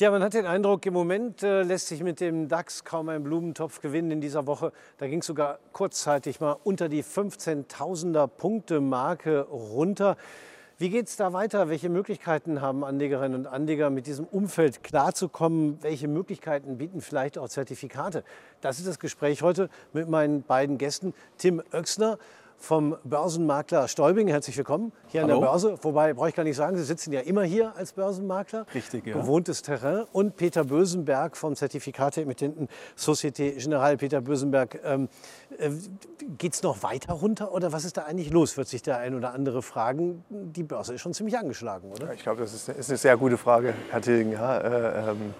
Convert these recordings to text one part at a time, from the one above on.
Ja, man hat den Eindruck, im Moment äh, lässt sich mit dem DAX kaum ein Blumentopf gewinnen in dieser Woche. Da ging es sogar kurzzeitig mal unter die 15.000er Punkte Marke runter. Wie geht es da weiter? Welche Möglichkeiten haben Anlegerinnen und Anleger, mit diesem Umfeld klarzukommen? Welche Möglichkeiten bieten vielleicht auch Zertifikate? Das ist das Gespräch heute mit meinen beiden Gästen. Tim Oechsner vom Börsenmakler Stäubing. Herzlich willkommen hier Hallo. an der Börse. Wobei, brauche ich gar nicht sagen, Sie sitzen ja immer hier als Börsenmakler. Richtig, ja. Gewohntes Terrain. Und Peter Bösenberg vom Zertifikate-Emittenten Societe Generale. Peter Bösenberg, ähm, äh, geht es noch weiter runter oder was ist da eigentlich los, wird sich der ein oder andere fragen. Die Börse ist schon ziemlich angeschlagen, oder? Ich glaube, das ist, ist eine sehr gute Frage, Herr Tilgen, ja, äh, ähm,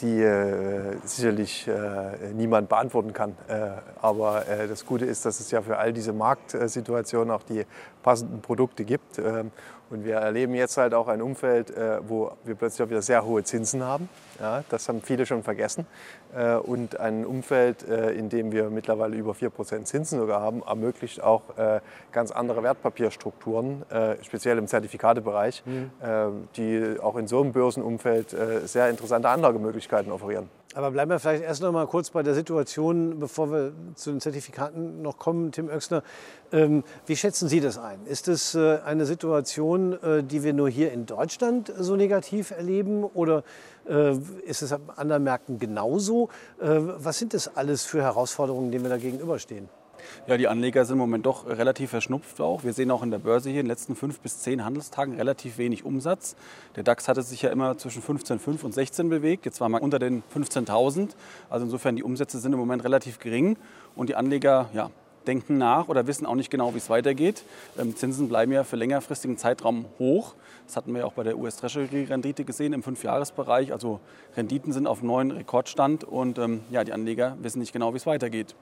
die äh, sicherlich äh, niemand beantworten kann. Äh, aber äh, das Gute ist, dass es ja für all diese Marktsituationen auch die passenden Produkte gibt. Ähm, und wir erleben jetzt halt auch ein Umfeld, äh, wo wir plötzlich auch wieder sehr hohe Zinsen haben. Ja, das haben viele schon vergessen. Und ein Umfeld, in dem wir mittlerweile über 4% Zinsen sogar haben, ermöglicht auch ganz andere Wertpapierstrukturen, speziell im Zertifikatebereich, äh, die auch in so einem Börsenumfeld sehr interessante Anlagemöglichkeiten offerieren. Aber bleiben wir vielleicht erst noch mal kurz bei der Situation, bevor wir zu den Zertifikaten noch kommen. Tim Oechsner, ähm, wie schätzen Sie das ein? Ist es äh, eine Situation, äh, die wir nur hier in Deutschland so negativ erleben oder äh, ist es an anderen Märkten genauso? Äh, was sind das alles für Herausforderungen, denen wir da gegenüberstehen? Ja, die Anleger sind im Moment doch relativ verschnupft auch. Wir sehen auch in der Börse hier in den letzten fünf bis zehn Handelstagen relativ wenig Umsatz. Der DAX hatte sich ja immer zwischen 15,5 und 16 bewegt. Jetzt war man unter den 15.000. Also insofern die Umsätze sind im Moment relativ gering und die Anleger ja, denken nach oder wissen auch nicht genau, wie es weitergeht. Ähm, Zinsen bleiben ja für längerfristigen Zeitraum hoch. Das hatten wir ja auch bei der US-Treasury-Rendite gesehen im Fünfjahresbereich. Also Renditen sind auf neuen Rekordstand und ähm, ja, die Anleger wissen nicht genau, wie es weitergeht.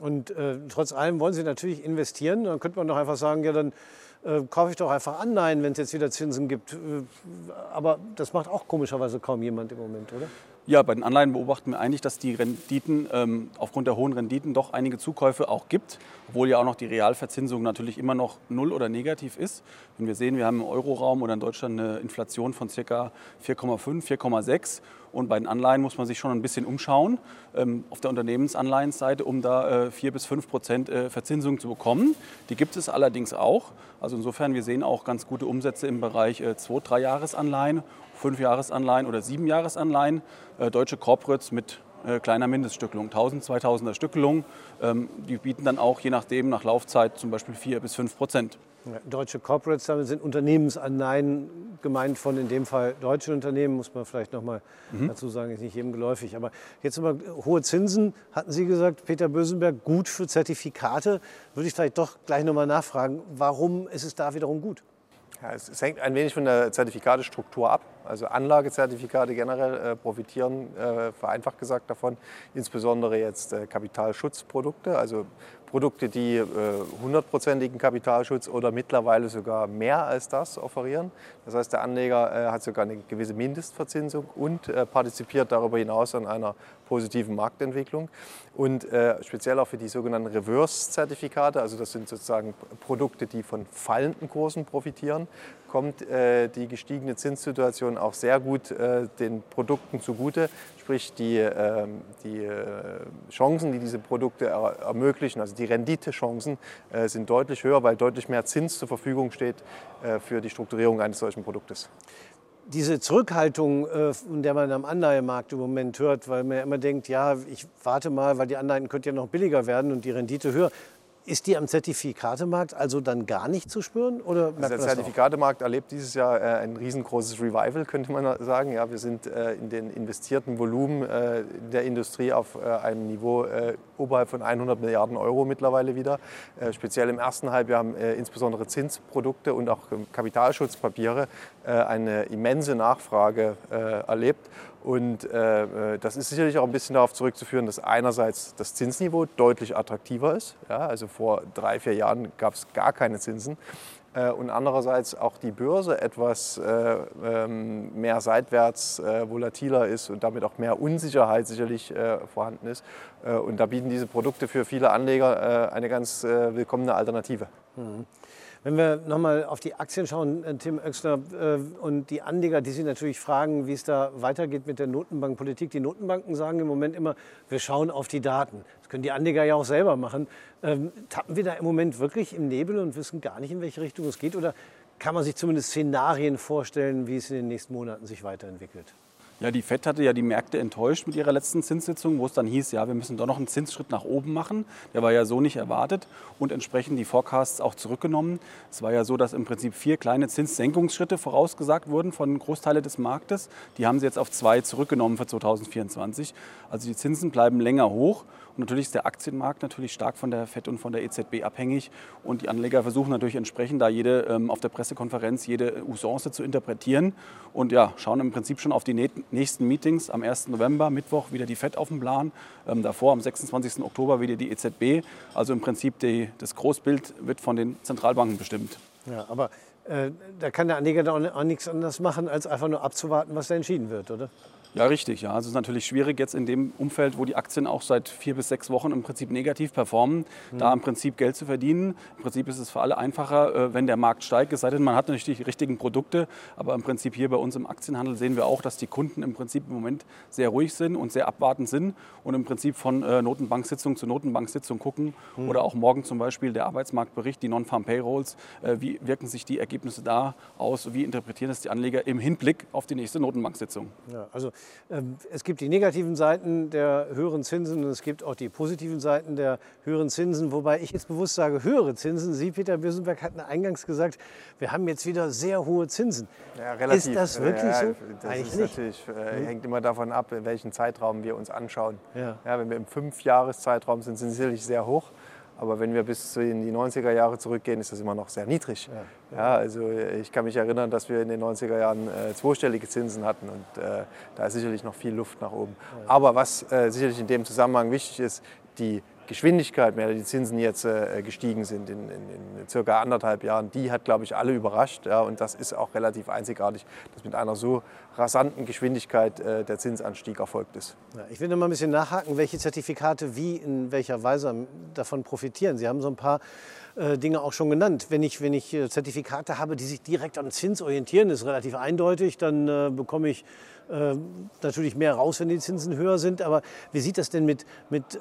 Und äh, trotz allem wollen Sie natürlich investieren. Dann könnte man doch einfach sagen, ja, dann äh, kaufe ich doch einfach Anleihen, wenn es jetzt wieder Zinsen gibt. Äh, aber das macht auch komischerweise kaum jemand im Moment, oder? Ja, bei den Anleihen beobachten wir eigentlich, dass die Renditen ähm, aufgrund der hohen Renditen doch einige Zukäufe auch gibt, obwohl ja auch noch die Realverzinsung natürlich immer noch null oder negativ ist. Wenn wir sehen, wir haben im Euroraum oder in Deutschland eine Inflation von ca. 4,5, 4,6 und bei den Anleihen muss man sich schon ein bisschen umschauen ähm, auf der Unternehmensanleihenseite, um da äh, 4 bis 5 Prozent äh, Verzinsung zu bekommen. Die gibt es allerdings auch. Also insofern, wir sehen auch ganz gute Umsätze im Bereich äh, 2, 3 Jahresanleihen, 5 Jahresanleihen oder 7 Jahresanleihen. Äh, deutsche Corporates mit äh, kleiner Mindeststückelung, 1000, 2000er Stückelung. Ähm, die bieten dann auch je nachdem nach Laufzeit zum Beispiel 4 bis 5 Prozent. Deutsche Corporates damit sind Unternehmensanleihen gemeint von in dem Fall deutschen Unternehmen, muss man vielleicht noch mal dazu sagen, ist nicht jedem geläufig. Aber jetzt aber hohe Zinsen, hatten Sie gesagt, Peter Bösenberg, gut für Zertifikate. Würde ich vielleicht doch gleich noch mal nachfragen, warum ist es da wiederum gut? Ja, es, es hängt ein wenig von der Zertifikatestruktur ab. Also Anlagezertifikate generell äh, profitieren, äh, vereinfacht gesagt, davon. Insbesondere jetzt äh, Kapitalschutzprodukte, also Produkte, die hundertprozentigen Kapitalschutz oder mittlerweile sogar mehr als das offerieren. Das heißt, der Anleger äh, hat sogar eine gewisse Mindestverzinsung und äh, partizipiert darüber hinaus an einer positiven Marktentwicklung. Und äh, speziell auch für die sogenannten Reverse-Zertifikate, also das sind sozusagen Produkte, die von fallenden Kursen profitieren, kommt äh, die gestiegene Zinssituation auch sehr gut äh, den Produkten zugute. Sprich, die, ähm, die äh, Chancen, die diese Produkte er ermöglichen, also die Renditechancen, äh, sind deutlich höher, weil deutlich mehr Zins zur Verfügung steht äh, für die Strukturierung eines solchen Produktes. Diese Zurückhaltung, äh, von der man am Anleihemarkt im Moment hört, weil man ja immer denkt, ja, ich warte mal, weil die Anleihen könnten ja noch billiger werden und die Rendite höher. Ist die am Zertifikatemarkt also dann gar nicht zu spüren? Oder Also der? Zertifikatemarkt erlebt dieses Jahr äh, ein riesengroßes Revival, könnte man sagen. Ja, wir sind äh, in den investierten Volumen äh, der Industrie auf äh, einem Niveau äh, oberhalb von 100 Milliarden Euro mittlerweile wieder. Äh, speziell im ersten Halbjahr haben insbesondere Zinsprodukte und auch Kapitalschutzpapiere eine immense Nachfrage erlebt. Und äh, äh, das ist sicherlich auch ein bisschen darauf zurückzuführen, dass einerseits das Zinsniveau deutlich attraktiver ist. Ja, also vor drei, vier Jahren gab es gar keine Zinsen. Äh, und andererseits auch die Börse etwas äh, ähm, mehr seitwärts äh, volatiler ist und damit auch mehr Unsicherheit sicherlich äh, vorhanden ist. Und da bieten diese Produkte für viele Anleger eine ganz willkommene Alternative. Wenn wir nochmal auf die Aktien schauen, äh, Tim Oechsner äh, und die Anleger, die sich natürlich fragen, wie es da weitergeht mit der Notenbankpolitik. Die Notenbanken sagen im Moment immer, wir schauen auf die Daten. Das können die Anleger ja auch selber machen. Ähm, tappen wir da im Moment wirklich im Nebel und wissen gar nicht, in welche Richtung es geht? Oder kann man sich zumindest Szenarien vorstellen, wie es in den nächsten Monaten sich weiterentwickelt? Ja, die FED hatte ja die Märkte enttäuscht mit ihrer letzten Zinssitzung, wo es dann hieß, ja, wir müssen doch noch einen Zinsschritt nach oben machen. Der war ja so nicht erwartet und entsprechend die Forecasts auch zurückgenommen. Es war ja so, dass im Prinzip vier kleine Zinssenkungsschritte vorausgesagt wurden von Großteilen des Marktes. Die haben sie jetzt auf zwei zurückgenommen für 2024. Also die Zinsen bleiben länger hoch und natürlich ist der Aktienmarkt natürlich stark von der FED und von der EZB abhängig. Und die Anleger versuchen natürlich entsprechend da jede ähm, auf der Pressekonferenz jede Usance zu interpretieren. Und ja, schauen im Prinzip schon auf die nächsten Meetings. Am 1. November, Mittwoch, wieder die FED auf dem Plan. Ähm, davor am 26. Oktober wieder die EZB. Also im Prinzip die, das Großbild wird von den Zentralbanken bestimmt. Ja, aber äh, da kann der Anleger auch, auch nichts anderes machen, als einfach nur abzuwarten, was da entschieden wird, oder? Ja, richtig. Ja. Also es ist natürlich schwierig jetzt in dem Umfeld, wo die Aktien auch seit vier bis sechs Wochen im Prinzip negativ performen, mhm. da im Prinzip Geld zu verdienen. Im Prinzip ist es für alle einfacher, äh, wenn der Markt steigt, es sei denn, man hat natürlich die richtigen Produkte. Aber im Prinzip hier bei uns im Aktienhandel sehen wir auch, dass die Kunden im Prinzip im Moment sehr ruhig sind und sehr abwartend sind und im Prinzip von äh, Notenbanksitzung zu Notenbanksitzung gucken. Mhm. Oder auch morgen zum Beispiel der Arbeitsmarktbericht, die Non-Farm Payrolls. Äh, wie wirken sich die Ergebnisse da aus? Wie interpretieren das die Anleger im Hinblick auf die nächste Notenbanksitzung? Ja, also es gibt die negativen Seiten der höheren Zinsen und es gibt auch die positiven Seiten der höheren Zinsen, wobei ich jetzt bewusst sage höhere Zinsen. Sie, Peter Birsenberg, hatten eingangs gesagt, wir haben jetzt wieder sehr hohe Zinsen. Ja, relativ. Ist das wirklich ja, so? Das Eigentlich ist natürlich, äh, hängt immer davon ab, in welchem Zeitraum wir uns anschauen. Ja. Ja, wenn wir im Fünfjahreszeitraum sind, sind sie sicherlich sehr hoch. Aber wenn wir bis in die 90er Jahre zurückgehen, ist das immer noch sehr niedrig. Ja. ja also ich kann mich erinnern, dass wir in den 90er Jahren äh, zweistellige Zinsen hatten und äh, da ist sicherlich noch viel Luft nach oben. Ja. Aber was äh, sicherlich in dem Zusammenhang wichtig ist, die Geschwindigkeit, mit der die Zinsen jetzt äh, gestiegen sind in, in, in, circa anderthalb Jahren, die hat, glaube ich, alle überrascht. Ja, und das ist auch relativ einzigartig, dass mit einer so rasanten Geschwindigkeit äh, der Zinsanstieg erfolgt ist. Ich will noch mal ein bisschen nachhaken, welche Zertifikate wie in welcher Weise davon profitieren. Sie haben so ein paar äh, Dinge auch schon genannt. Wenn ich, wenn ich äh, Zertifikate habe, die sich direkt am Zins orientieren, ist relativ eindeutig, dann bekomme ich natürlich mehr raus, wenn die Zinsen höher sind. Aber wie sieht das denn mit, mit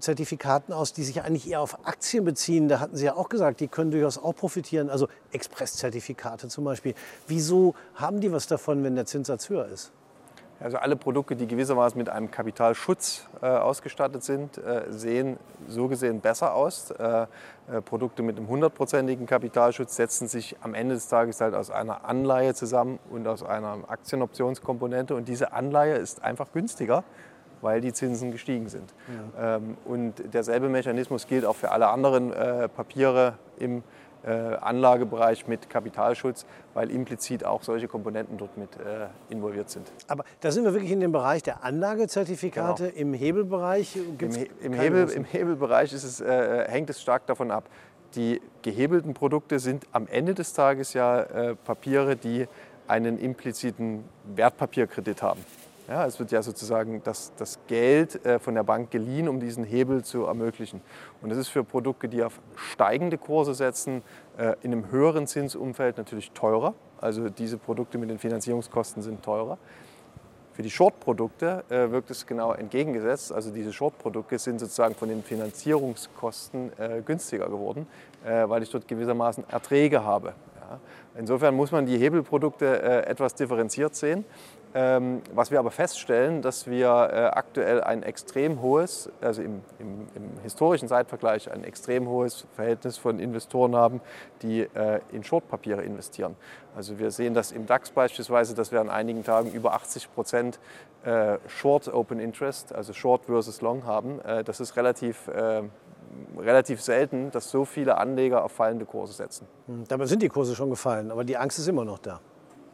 Zertifikaten aus, die sich eigentlich eher auf Aktien beziehen? Da hatten Sie ja auch gesagt, die können durchaus auch profitieren. Also Express-Zertifikate zum Beispiel. Wieso haben die was davon, wenn der Zinssatz höher ist? Also alle Produkte, die gewissermaßen mit einem Kapitalschutz äh, ausgestattet sind, äh, sehen so gesehen besser aus. Äh, äh Produkte mit einem hundertprozentigen Kapitalschutz setzen sich am Ende des Tages halt aus einer Anleihe zusammen und aus einer Aktienoptionskomponente. Und diese Anleihe ist einfach günstiger, weil die Zinsen gestiegen sind. Ja. Ähm, und derselbe Mechanismus gilt auch für alle anderen äh, Papiere im Anlagebereich mit Kapitalschutz, weil implizit auch solche Komponenten dort mit äh, involviert sind. Aber da sind wir wirklich in dem Bereich der Anlagezertifikate. Im Hebelbereich Im, He im, Hebel, Im Hebelbereich es, äh, hängt es stark davon ab. Die gehebelten Produkte sind am Ende des Tages ja äh, Papiere, die einen impliziten Wertpapierkredit haben. Ja, es wird ja sozusagen das, das Geld äh, von der Bank geliehen, um diesen Hebel zu ermöglichen. Und das ist für Produkte, die auf steigende Kurse setzen, äh, in einem höheren Zinsumfeld natürlich teurer. Also diese Produkte mit den Finanzierungskosten sind teurer. Für die Short-Produkte äh, wirkt es genau entgegengesetzt. Also diese Short-Produkte sind sozusagen von den Finanzierungskosten günstiger geworden, weil ich dort gewissermaßen Erträge habe. Insofern muss man die Hebelprodukte etwas differenziert sehen. Ähm, was wir aber feststellen, dass wir äh, aktuell ein extrem hohes, also im, im, im, historischen Zeitvergleich ein extrem hohes Verhältnis von Investoren haben, die äh, in Shortpapiere investieren. Also wir sehen das im DAX beispielsweise, dass wir an einigen Tagen über 80 Prozent äh, Short Open Interest, also Short versus Long haben. Äh, das ist relativ äh, relativ selten, dass so viele Anleger auf fallende Kurse setzen. Hm, dabei sind die Kurse schon gefallen, aber die Angst ist immer noch da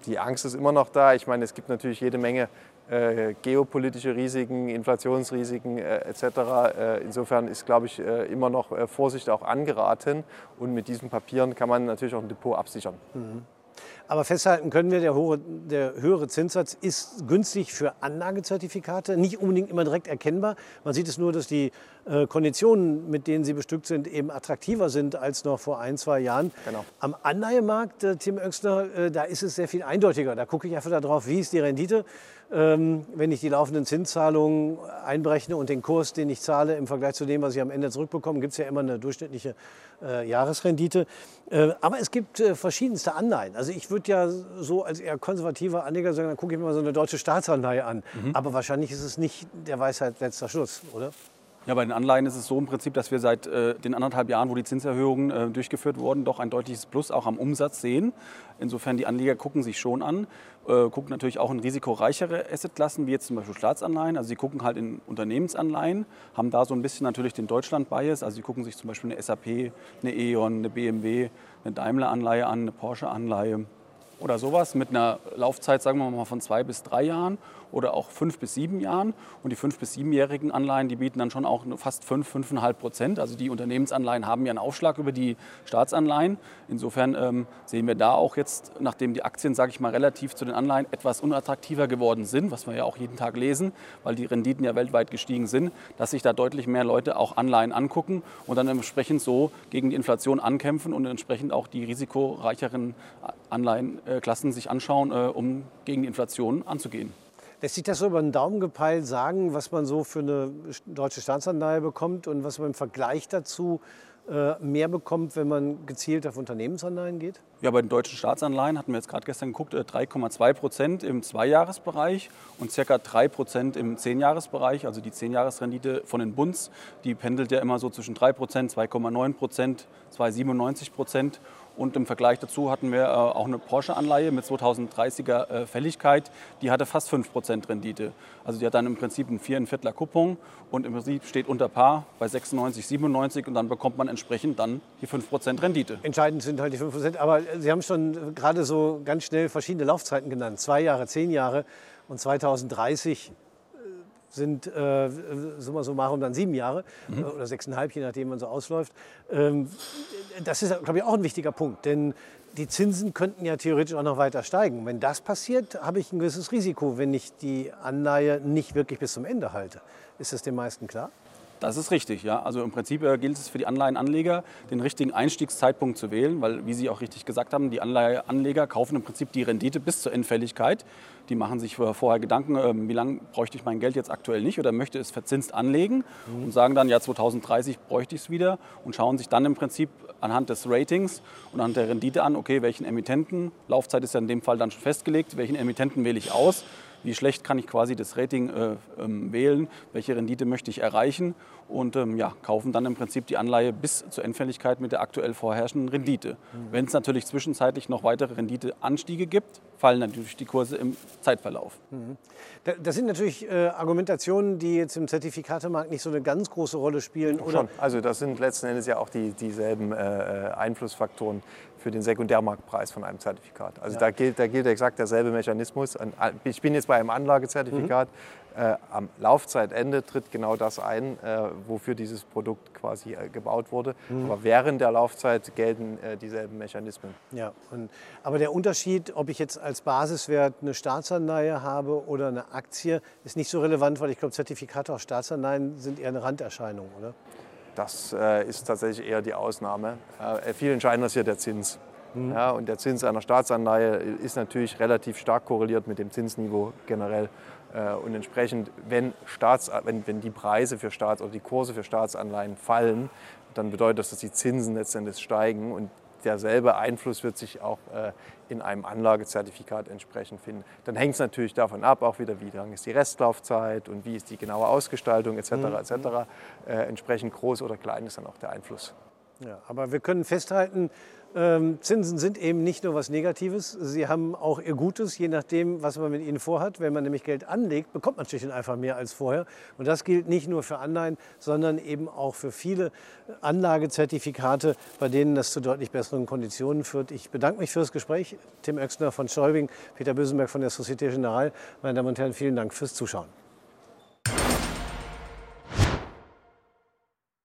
die Angst ist immer noch da. Ich meine, es gibt natürlich jede Menge äh, geopolitische Risiken, Inflationsrisiken äh, etc. Äh, insofern ist, glaube ich, äh, immer noch äh, Vorsicht auch angeraten. Und mit diesen Papieren kann man natürlich auch ein Depot absichern. Mhm. Aber festhalten können wir, der, hohe, der höhere Zinssatz ist günstig für Anlagezertifikate, nicht unbedingt immer direkt erkennbar. Man sieht es nur, dass die äh, Konditionen, mit denen sie bestückt sind, eben attraktiver sind als noch vor ein, zwei Jahren. Genau. Am Anleihemarkt, äh, Tim Oechsner, äh, da ist es sehr viel eindeutiger. Da gucke ich einfach darauf, wie ist die Rendite. Ähm, wenn ich die laufenden Zinszahlungen einberechne und den Kurs, den ich zahle im Vergleich zu dem, was ich am Ende zurückbekomme, gibt es ja immer eine durchschnittliche äh, Jahresrendite. Äh, aber es gibt äh, verschiedenste Anleihen. Also ich würde ja so als eher konservativer Anleger sagen, dann gucke ich mir mal so eine deutsche Staatsanleihe an. Mhm. Aber wahrscheinlich ist es nicht der Weisheit letzter Schluss, oder? Ja, bei den Anleihen ist es so im Prinzip, dass wir seit äh, den anderthalb Jahren, wo die Zinserhöhungen äh, durchgeführt wurden, doch ein deutliches Plus auch am Umsatz sehen. Insofern die Anleger gucken sich schon an, äh, gucken natürlich auch in risikoreichere Assetklassen, wie jetzt zum Beispiel Staatsanleihen. Also sie gucken halt in Unternehmensanleihen, haben da so ein bisschen natürlich den Deutschland-Bias. Also sie gucken sich zum Beispiel eine SAP, eine E.ON, eine BMW, eine Daimler-Anleihe an, eine Porsche-Anleihe oder sowas mit einer Laufzeit, sagen wir mal, von zwei bis drei Jahren oder auch fünf bis sieben Jahren. Und die fünf bis siebenjährigen Anleihen, die bieten dann schon auch fast fünf, fünfeinhalb Prozent. Also die Unternehmensanleihen haben ja einen Aufschlag über die Staatsanleihen. Insofern ähm, sehen wir da auch jetzt, nachdem die Aktien, sage ich mal, relativ zu den Anleihen etwas unattraktiver geworden sind, was wir ja auch jeden Tag lesen, weil die Renditen ja weltweit gestiegen sind, dass sich da deutlich mehr Leute auch Anleihen angucken und dann entsprechend so gegen die Inflation ankämpfen und entsprechend auch die risikoreicheren Anleihenklassen sich anschauen, äh, um gegen die Inflation anzugehen. Lässt sich das so über den Daumen gepeilt sagen, was man so für eine deutsche Staatsanleihe bekommt und was man im Vergleich dazu äh, mehr bekommt, wenn man gezielt auf Unternehmensanleihen geht? Ja, bei den deutschen Staatsanleihen hatten wir jetzt gerade gestern geguckt, 3,2 äh, Prozent im Zweijahresbereich und circa 3 Prozent im Zehnjahresbereich. Also die Zehnjahresrendite von den Bunds, die pendelt ja immer so zwischen 3 Prozent, 2,9 Prozent, 2,97 Prozent. Und im Vergleich dazu hatten wir äh, auch eine Porsche-Anleihe mit 2030er äh, Fälligkeit. Die hatte fast 5% Rendite. Also die hat dann im Prinzip einen 4 Viertler Coupon und im Prinzip steht unter Paar bei 96, 97 und dann bekommt man entsprechend dann die 5% Rendite. Entscheidend sind halt die 5%. Aber Sie haben schon gerade so ganz schnell verschiedene Laufzeiten genannt. Zwei Jahre, zehn Jahre und 2030 sind äh, summa summarum dann sieben Jahre mhm. Äh, oder sechseinhalb, je nachdem man so ausläuft. Ähm, das ist, glaube ich, auch ein wichtiger Punkt, denn die Zinsen könnten ja theoretisch auch noch weiter steigen. Wenn das passiert, habe ich ein gewisses Risiko, wenn ich die Anleihe nicht wirklich bis zum Ende halte. Ist das den meisten klar? Das ist richtig, ja. Also im Prinzip äh, gilt es für die Anleihenanleger, den richtigen Einstiegszeitpunkt zu wählen, weil, wie Sie auch richtig gesagt haben, die Anleiheanleger kaufen im Prinzip die Rendite bis zur Endfälligkeit. Die machen sich vorher Gedanken, ähm, wie lange bräuchte ich mein Geld jetzt aktuell nicht oder möchte es verzinst anlegen mhm. und sagen dann, ja, 2030 bräuchte ich es wieder und schauen sich dann im Prinzip anhand des Ratings und anhand der Rendite an, okay, welchen Emittenten, Laufzeit ist ja in dem Fall dann schon festgelegt, welchen Emittenten wähle ich aus wie schlecht kann ich quasi das Rating äh, ähm, wählen, welche Rendite möchte ich erreichen und ähm, ja, kaufen dann im Prinzip die Anleihe bis zur Endfälligkeit mit der aktuell vorherrschenden Rendite. Mhm. Wenn es natürlich zwischenzeitlich noch weitere Renditeanstiege gibt, fallen natürlich die Kurse im Zeitverlauf. Mhm. Das sind natürlich äh, Argumentationen, die jetzt im Zertifikatemarkt nicht so eine ganz große Rolle spielen. Oder? Schon. Also das sind letzten Endes ja auch die, dieselben äh, äh Einflussfaktoren für den Sekundärmarktpreis von einem Zertifikat. Also ja. da, gilt, da gilt exakt derselbe Mechanismus. Ich bin jetzt bei einem Anlagezertifikat. Mhm. Äh, am Laufzeitende tritt genau das ein, äh, wofür dieses Produkt quasi äh, gebaut wurde. Mhm. Aber während der Laufzeit gelten äh, dieselben Mechanismen. Ja, und, aber der Unterschied, ob ich jetzt als Basiswert eine Staatsanleihe habe oder eine Aktie, ist nicht so relevant, weil ich glaube, Zertifikate auf Staatsanleihen sind eher eine Randerscheinung, oder? Das äh, ist tatsächlich eher die Ausnahme. Äh, viel entscheidender ist hier der Zins. Mhm. Ja, und der Zins einer Staatsanleihe ist natürlich relativ stark korreliert mit dem Zinsniveau generell. Äh, und entsprechend, wenn, Staats, wenn, wenn die Preise für Staats- oder die Kurse für Staatsanleihen fallen, dann bedeutet das, dass die Zinsen letztendlich steigen. Und derselbe Einfluss wird sich auch äh, in einem Anlagezertifikat entsprechend finden. Dann hängt es natürlich davon ab, auch wieder, wie lang ist die Restlaufzeit und wie ist die genaue Ausgestaltung etc. Mhm. etc. Äh, entsprechend groß oder klein ist dann auch der Einfluss. Ja, aber wir können festhalten, Zinsen sind eben nicht nur was Negatives, sie haben auch ihr Gutes, je nachdem, was man mit ihnen vorhat. Wenn man nämlich Geld anlegt, bekommt man schlicht und einfach mehr als vorher. Und das gilt nicht nur für Anleihen, sondern eben auch für viele Anlagezertifikate, bei denen das zu deutlich besseren Konditionen führt. Ich bedanke mich fürs Gespräch. Tim Oechsner von Schäubing, Peter Bösenberg von der Societe Generale. Meine Damen und Herren, vielen Dank fürs Zuschauen.